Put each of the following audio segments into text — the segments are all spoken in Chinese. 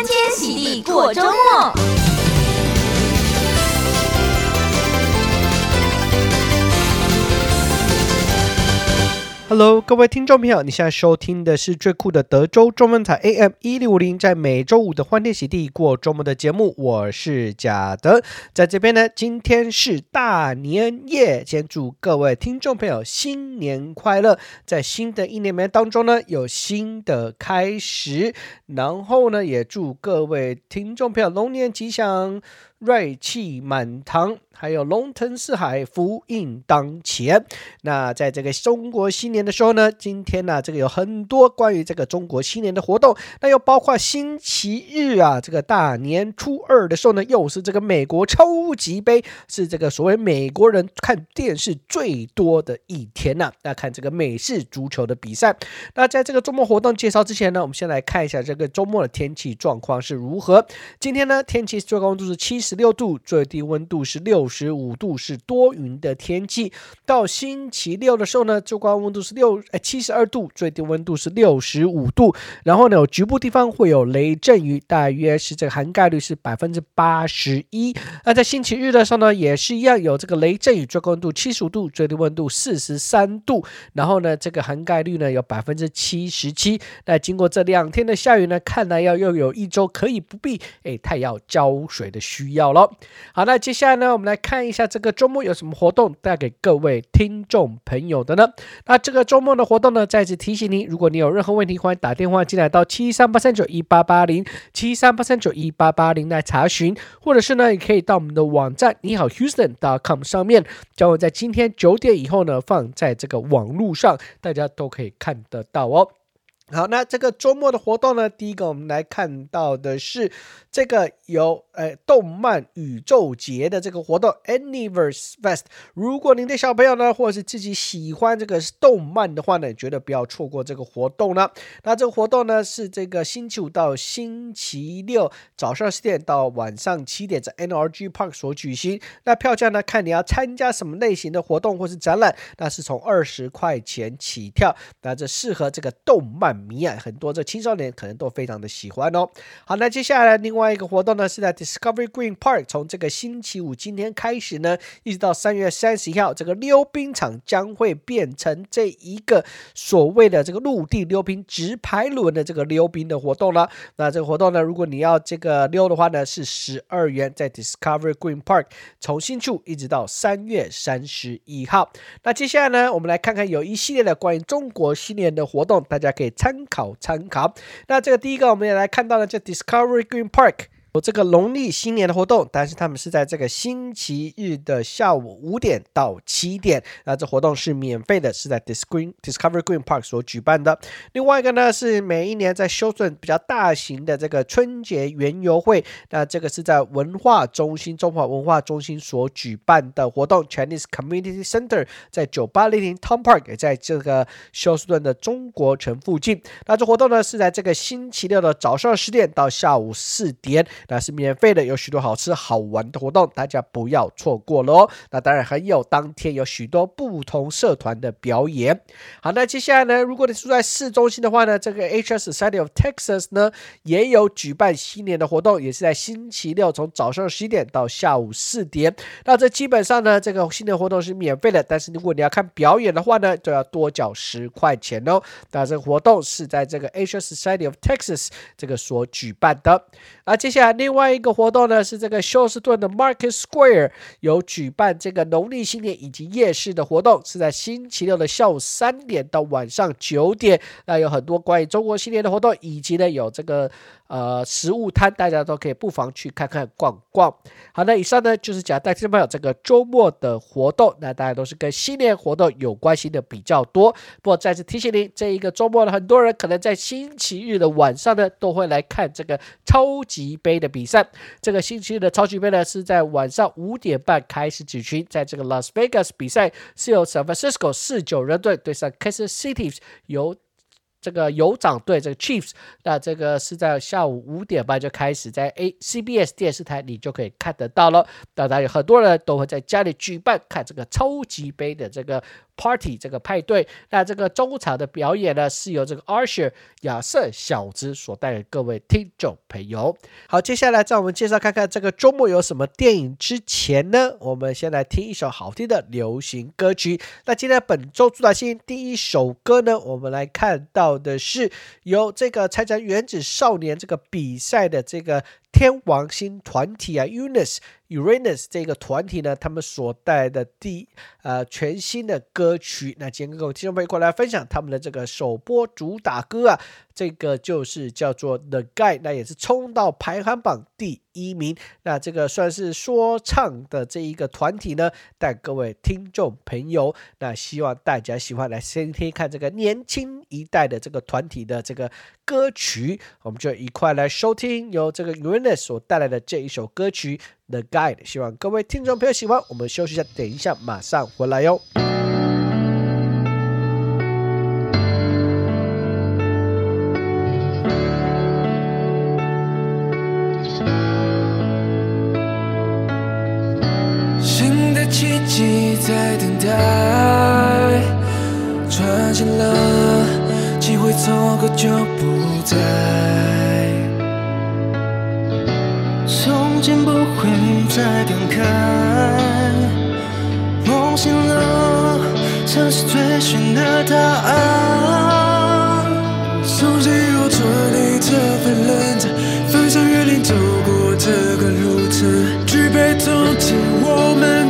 欢天喜地过周末。Hello，各位听众朋友，你现在收听的是最酷的德州中文台 AM 一六五零，在每周五的欢天喜地过周末的节目，我是贾德，在这边呢，今天是大年夜，先祝各位听众朋友新年快乐，在新的一年当中呢，有新的开始，然后呢，也祝各位听众朋友龙年吉祥。瑞气满堂，还有龙腾四海，福运当前。那在这个中国新年的时候呢，今天呢，这个有很多关于这个中国新年的活动。那又包括星期日啊，这个大年初二的时候呢，又是这个美国超级杯，是这个所谓美国人看电视最多的一天呐。那看这个美式足球的比赛。那在这个周末活动介绍之前呢，我们先来看一下这个周末的天气状况是如何。今天呢，天气最高温度是七十。十六度，最低温度是六十五度，是多云的天气。到星期六的时候呢，最高温度是六哎七十二度，最低温度是六十五度。然后呢，有局部地方会有雷阵雨，大约是这个涵盖率是百分之八十一。那在星期日的时候呢，也是一样有这个雷阵雨，最高温度七十五度，最低温度四十三度。然后呢，这个涵盖率呢有百分之七十七。那经过这两天的下雨呢，看来要又有一周可以不必哎太要浇水的需要。要了，好，那接下来呢，我们来看一下这个周末有什么活动带给各位听众朋友的呢？那这个周末的活动呢，再次提醒您，如果你有任何问题，欢迎打电话进来到七三八三九一八八零七三八三九一八八零来查询，或者是呢，也可以到我们的网站你好 Houston.com 上面，将会在今天九点以后呢，放在这个网络上，大家都可以看得到哦。好，那这个周末的活动呢，第一个我们来看到的是这个有呃动漫宇宙节的这个活动 Anyverse Fest。如果您的小朋友呢，或者是自己喜欢这个动漫的话呢，绝对不要错过这个活动了。那这个活动呢，是这个星期五到星期六早上十点到晚上七点，在 NRG Park 所举行。那票价呢，看你要参加什么类型的活动或是展览，那是从二十块钱起跳。那这适合这个动漫。迷啊，很多这青少年可能都非常的喜欢哦。好，那接下来另外一个活动呢，是在 Discovery Green Park，从这个星期五今天开始呢，一直到三月三十一号，这个溜冰场将会变成这一个所谓的这个陆地溜冰直排轮的这个溜冰的活动了。那这个活动呢，如果你要这个溜的话呢，是十二元，在 Discovery Green Park，从星期五一直到三月三十一号。那接下来呢，我们来看看有一系列的关于中国新年的活动，大家可以参。参考参考，那这个第一个我们也来看到了，叫 Discovery Green Park。有这个农历新年的活动，但是他们是在这个星期日的下午五点到七点，那这活动是免费的，是在 Discover Discovery Green Park 所举办的。另外一个呢是每一年在休斯顿比较大型的这个春节园游会，那这个是在文化中心中华文化中心所举办的活动，Chinese Community Center 在九八零零 Tom Park 也在这个休斯顿的中国城附近。那这活动呢是在这个星期六的早上十点到下午四点。那是免费的，有许多好吃好玩的活动，大家不要错过了哦。那当然还有当天有许多不同社团的表演。好，那接下来呢，如果你住在市中心的话呢，这个 HS Society of Texas 呢也有举办新年的活动，也是在星期六从早上十一点到下午四点。那这基本上呢，这个新年活动是免费的，但是如果你要看表演的话呢，就要多缴十块钱哦。那这个活动是在这个 HS Society of Texas 这个所举办的。那接下来。另外一个活动呢，是这个休斯顿的 Market Square 有举办这个农历新年以及夜市的活动，是在星期六的下午三点到晚上九点。那有很多关于中国新年的活动，以及呢有这个。呃，食物摊大家都可以不妨去看看逛逛。好，那以上呢就是讲带听朋友这个周末的活动，那大家都是跟新年活动有关系的比较多。不过再次提醒您，这一个周末呢，很多人可能在星期日的晚上呢都会来看这个超级杯的比赛。这个星期日的超级杯呢是在晚上五点半开始举行，在这个 Las Vegas 比赛是由 San Francisco 四九人队对上 Kansas City 由。这个酋长队这个 Chiefs，那这个是在下午五点半就开始在 A CBS 电视台，你就可以看得到了。当然有很多人都会在家里举办看这个超级杯的这个 party 这个派对。那这个中场的表演呢，是由这个 Usher 亚瑟小子所带给各位听众朋友。好，接下来在我们介绍看看这个周末有什么电影之前呢，我们先来听一首好听的流行歌曲。那今天本周主打新第一首歌呢，我们来看到的是由这个参加原子少年这个比赛的这个。天王星团体啊，Uranus Uranus 这个团体呢，他们所带的第呃全新的歌曲，那今天跟各位听众朋友过来分享他们的这个首播主打歌啊，这个就是叫做 The Guy，那也是冲到排行榜第一名，那这个算是说唱的这一个团体呢，带各位听众朋友，那希望大家喜欢来先听看这个年轻一代的这个团体的这个歌曲，我们就一块来收听由这个 Uranus 所带来的这一首歌曲《The Guide》，希望各位听众朋友喜欢。我们休息一下，等一下马上回来哟。在等待，抓紧了。机会错过就不再，从前不会再感慨，梦醒了，才是追寻的答案。从今以后穿你这份认真，翻山越岭走过这个路程，举杯同庆，我们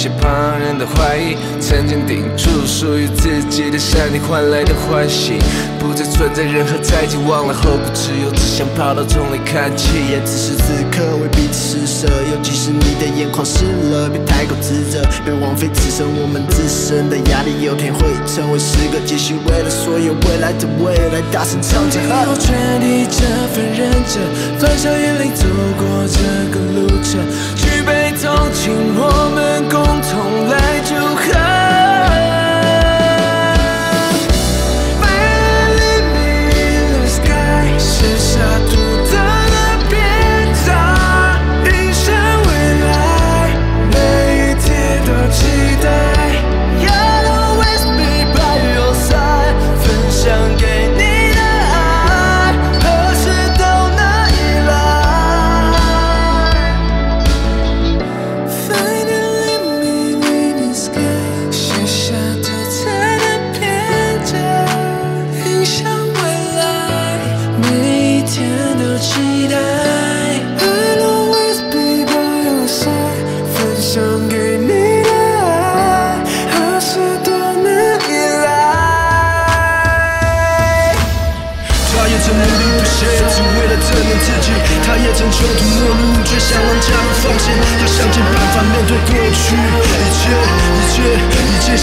些旁人的怀疑，曾经顶住属于自己的山顶换来的欢喜，不再存在任何猜忌，忘了后顾之忧，只想跑到重来看齐。也此时此刻为彼此施舍，尤其是你的眼眶湿了，别太过自责，别枉费此生我们自身的压力，有天会成为诗歌，继续为了所有未来的未来大声唱着。我劝你这份认真，翻山越岭走过这个路程，举杯邀请，我们共同来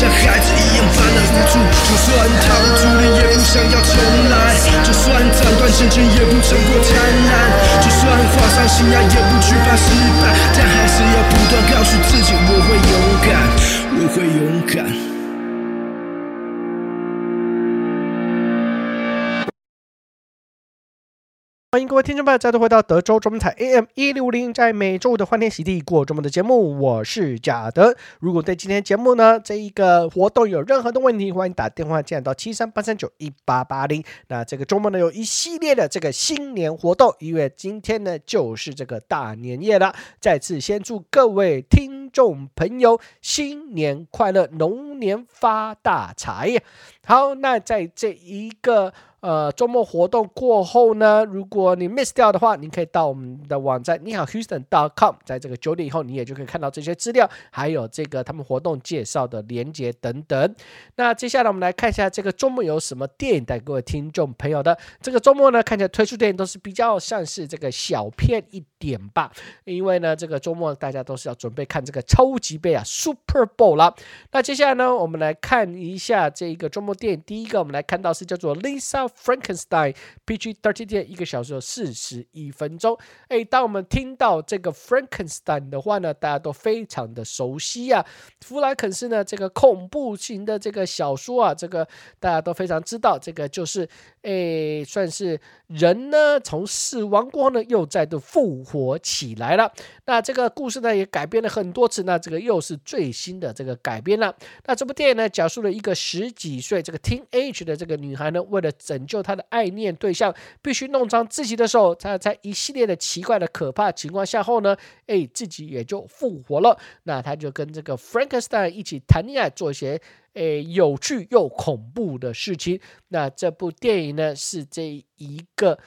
像孩子一样犯了无助。就算逃出了，也不想要重来；就算斩断前进，也不曾过贪婪；就算花上心爱，也不惧怕失败。但还是要不断告诉自己，我会勇敢，我会勇敢。欢迎各位听众朋友再度回到德州中文台 AM 一六五零，在每周五的欢天喜地过周末的节目，我是贾德。如果对今天节目呢这一个活动有任何的问题，欢迎打电话进来到七三八三九一八八零。那这个周末呢有一系列的这个新年活动，因为今天呢就是这个大年夜了。再次先祝各位听众朋友新年快乐，龙年发大财。好，那在这一个。呃，周末活动过后呢，如果你 miss 掉的话，你可以到我们的网站你好 Houston.com，在这个九点以后，你也就可以看到这些资料，还有这个他们活动介绍的连接等等。那接下来我们来看一下这个周末有什么电影带各位听众朋友的。这个周末呢，看起来推出电影都是比较像是这个小片一点吧，因为呢，这个周末大家都是要准备看这个超级杯啊 Super Bowl 了。那接下来呢，我们来看一下这个周末电影，第一个我们来看到是叫做 Lisa。Frankenstein PG-13 电影一个小时四十一分钟。哎，当我们听到这个 Frankenstein 的话呢，大家都非常的熟悉啊。弗兰肯斯呢，这个恐怖型的这个小说啊，这个大家都非常知道，这个就是哎，算是人呢从死亡过后呢又再度复活起来了。那这个故事呢也改编了很多次，那这个又是最新的这个改编了。那这部电影呢讲述了一个十几岁这个 teenage 的这个女孩呢，为了拯拯救他的爱念对象，必须弄脏自己的手。他在一系列的奇怪的可怕情况下后呢，哎，自己也就复活了。那他就跟这个 Frankenstein 一起谈恋爱，做一些哎有趣又恐怖的事情。那这部电影呢，是这一个。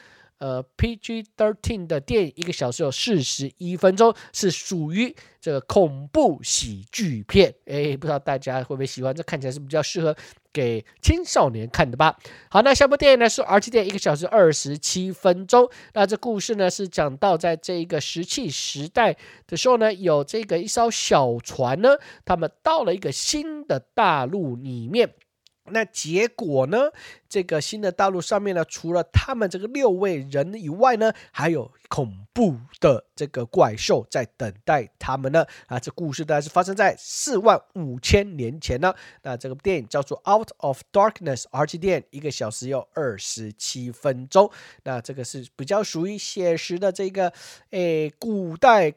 呃，PG-13 的电影一个小时有四十一分钟，是属于这个恐怖喜剧片。哎，不知道大家会不会喜欢？这看起来是比较适合给青少年看的吧？好，那下部电影呢是 R 级电影，一个小时二十七分钟。那这故事呢是讲到在这一个石器时代的时候呢，有这个一艘小船呢，他们到了一个新的大陆里面。那结果呢？这个新的大陆上面呢，除了他们这个六位人以外呢，还有恐怖的这个怪兽在等待他们呢。啊，这故事大概是发生在四万五千年前呢。那这个电影叫做《Out of Darkness》，R 级电，一个小时有二十七分钟。那这个是比较属于写实的这个诶古代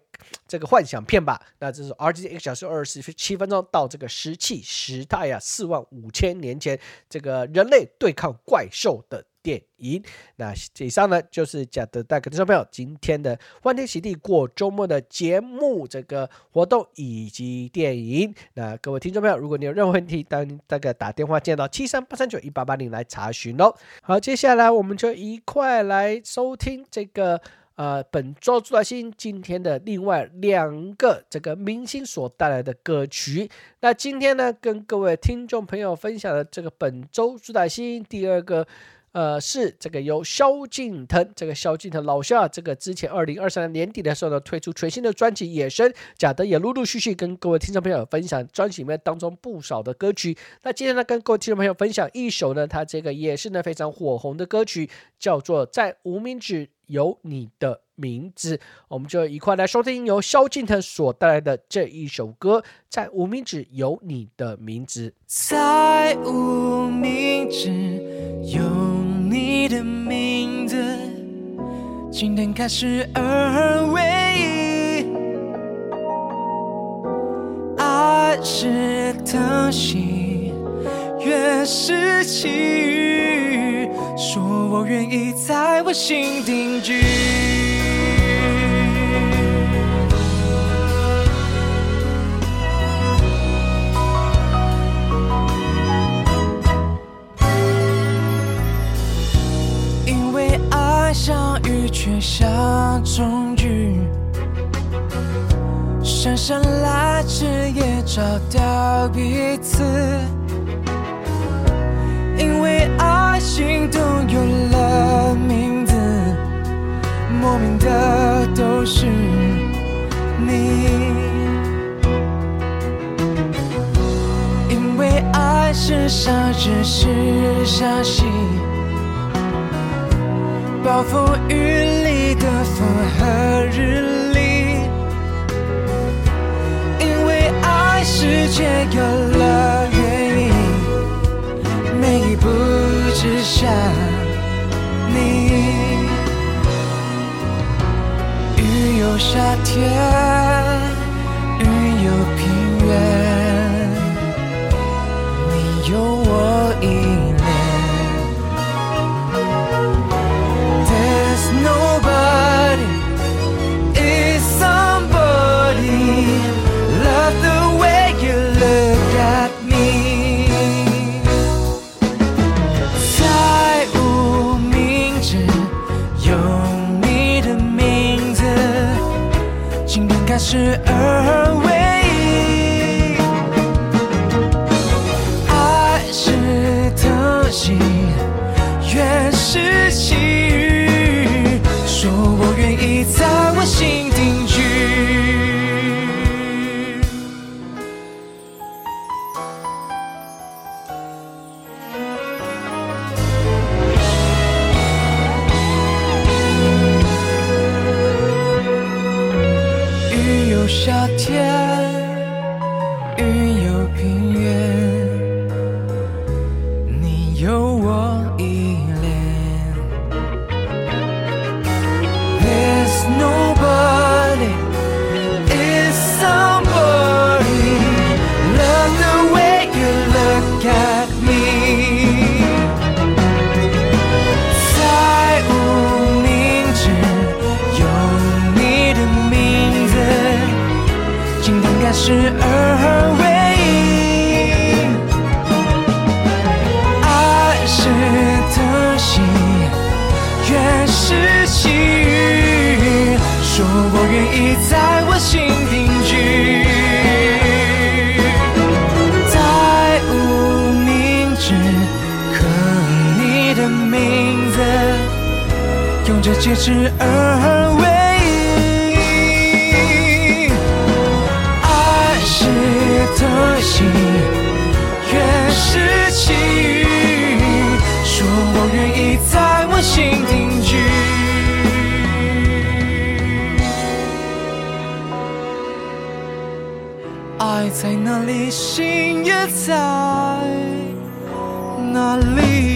这个幻想片吧。那这是 R 级电影，一个小时二十七分钟，到这个石器时代啊，四万五千年前，这个人类对抗。看怪兽的电影，那以上呢就是贾德带给听众朋友今天的欢天喜地过周末的节目这个活动以及电影。那各位听众朋友，如果你有任何问题，当大概打电话见到七三八三九一八八零来查询哦。好，接下来我们就一块来收听这个呃本周主打新今天的另外两个这个明星所带来的歌曲。那今天呢，跟各位听众朋友分享的这个本周主打新第二个。呃，是这个由萧敬腾，这个萧敬腾老萧啊，这个之前二零二三年年底的时候呢，推出全新的专辑《野生》，贾德也陆陆续续跟各位听众朋友分享专辑里面当中不少的歌曲。那今天呢，跟各位听众朋友分享一首呢，他这个也是呢非常火红的歌曲，叫做《在无名指有你的名字》。我们就一块来收听由萧敬腾所带来的这一首歌，《在无名指有你的名字》。在无名指有。你的名字，今天开始而唯一。爱是疼惜，越是奇遇，说我愿意在我心定居。因为爱像雨却像终局，姗姗来迟也找到彼此，为爱心动有了名字，莫名的都是你，因为爱是相知是相惜。暴风雨里的风和日丽，因为爱世界有了，不只想你雨有夏天雨有平原你有今天开始而唯一。爱是疼惜，愿是喜悦，说我愿意在我心定居。在无名指刻你的名字，用这戒指而唯心定居。爱在哪里，心也在哪里。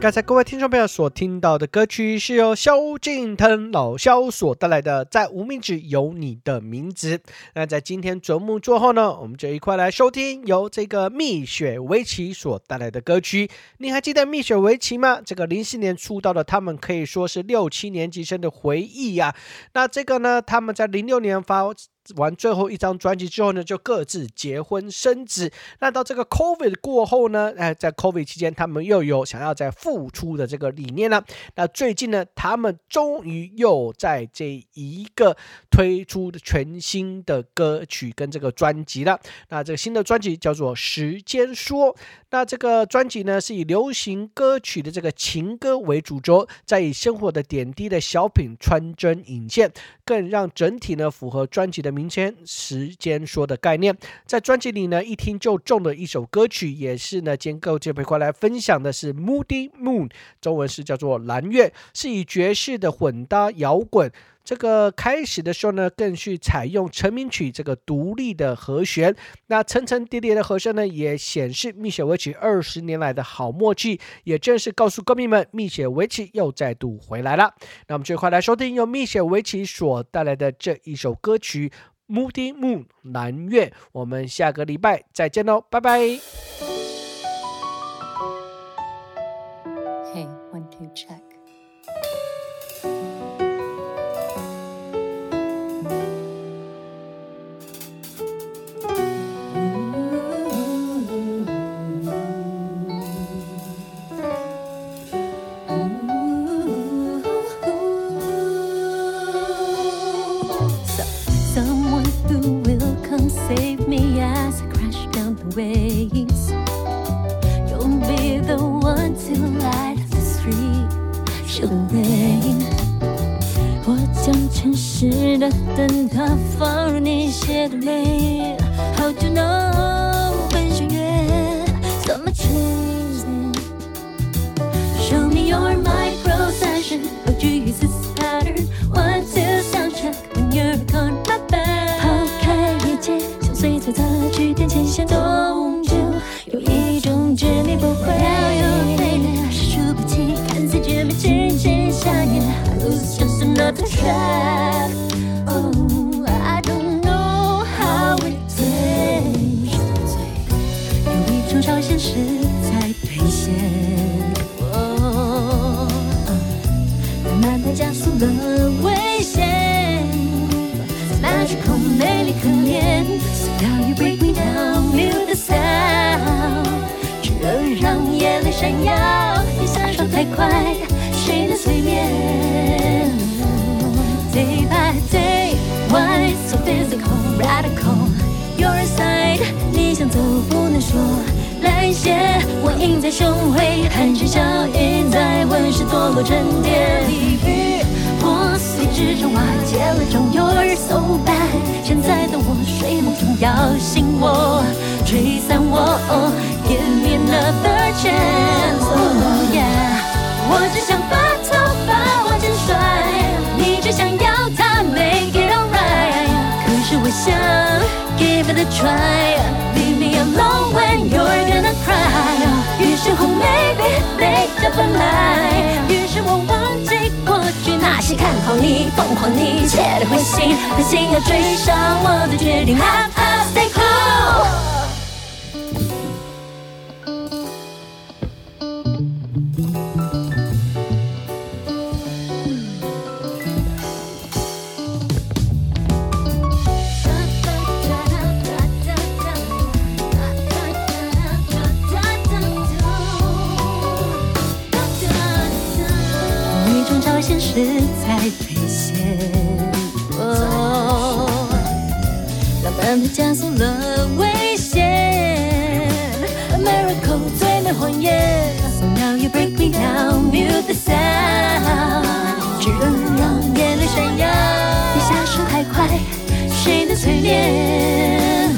刚才各位听众朋友所听到的歌曲，是由萧敬腾老萧所带来的《在无名指有你的名字》。那在今天节目最后呢，我们就一块来收听由这个蜜雪薇琪所带来的歌曲。你还记得蜜雪薇琪吗？这个零四年出道的他们可以说是六七年级生的回忆呀、那这个呢，他们在零六年发完最后一张专辑之后呢，就各自结婚生子。那到这个 COVID 过后呢，哎，在 COVID 期间，他们又有想要再复出的这个理念了。那最近呢，他们终于又在这一个推出的全新的歌曲跟这个专辑了。那这个新的专辑叫做《时间说》。那这个专辑呢，是以流行歌曲的这个情歌为主轴，再以生活的点滴的小品穿针引线，更让整体呢符合专辑的明天“时间说”的概念。在专辑里呢，一听就中的一首歌曲，也是呢，今天各位这边过来分享的是《Moody Moon》，中文是叫做《蓝月》，是以爵士的混搭摇滚。这个开始的时候呢，更是采用成名曲这个独立的和弦，那层层叠叠的和声呢，也显示蜜雪薇琪二十年来的好默契，也正是告诉歌迷们，蜜雪薇琪又再度回来了。那我们最快来收听由蜜雪薇琪所带来的这一首歌曲《Moody Moon》蓝月。我们下个礼拜再见喽，拜拜。Hey, one, two, check. Ways. You'll be the one to light the street, show the way. 我将城市的灯塔放入你写的美。How to know 文学院 so much easy. Show me your micro session. How to use this 句点牵线终究有一种执迷不悔。Now you're faded，是数不清，看似绝美，情深相恋。I lose just another track. Oh, I don't know how it takes. 有一种超现实在兑现。慢慢的加速了太快，谁能催眠？Day by day, why so physical, radical? Your side，你想走不能说。蓝线，我印在胸徽，寒蝉效应在温室堕落沉淀。地狱破碎之中瓦解了终，You're so bad。现在的我睡梦中摇醒我，吹散我，Give me another chance。Oh yeah，我只想把头发往前甩，你只想要它 make it alright。可是我想 give it a try，leave me alone when you're gonna cry。于是乎 maybe make up a lie，于是我忘记过去那些看好你、凤凰你、切的灰心，狠心要追上我的决定。Have a stay cool。加速了危险，A miracle 最美谎言。So now you break me down, mute the sound，只能让眼泪闪耀。比下手还快，谁能催眠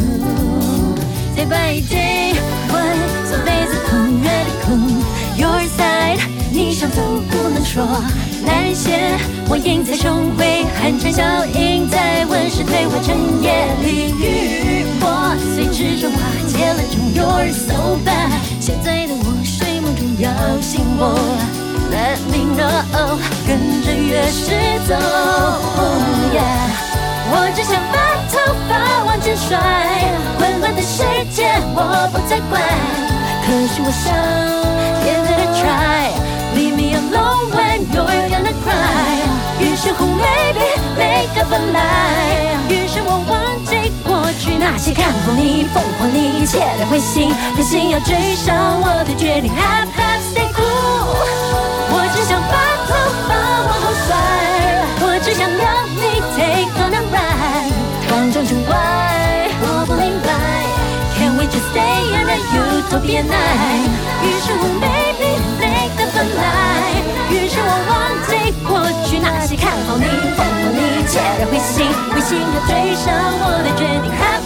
？Day by day, why so physical, radical? Your side，你想走不能说。蓝线，我印在胸徽，寒蝉效应在温室退化成夜里雨破碎之中瓦解了终，You're so bad。现在的我睡梦中摇醒我，Let me know，跟着乐师走。Oh yeah，我只想把头发往前甩，混乱的世界我不再管。可是我想，Give it a try，Leave me alone you're gonna cry。于是乎，maybe make up a lie。于是我忘记过去那些看好你、凤凰你、切的灰心，狠心要追上我的决定。Have have stay cool，我只想把头发往后甩，我只想让你 take on a ride。慌张之外，我不明白。Can we just stay in a utopia night？于是乎，maybe make up a lie。于是我忘记过去那些看好你、疯狂你、切的灰心、灰心又追上我的决定。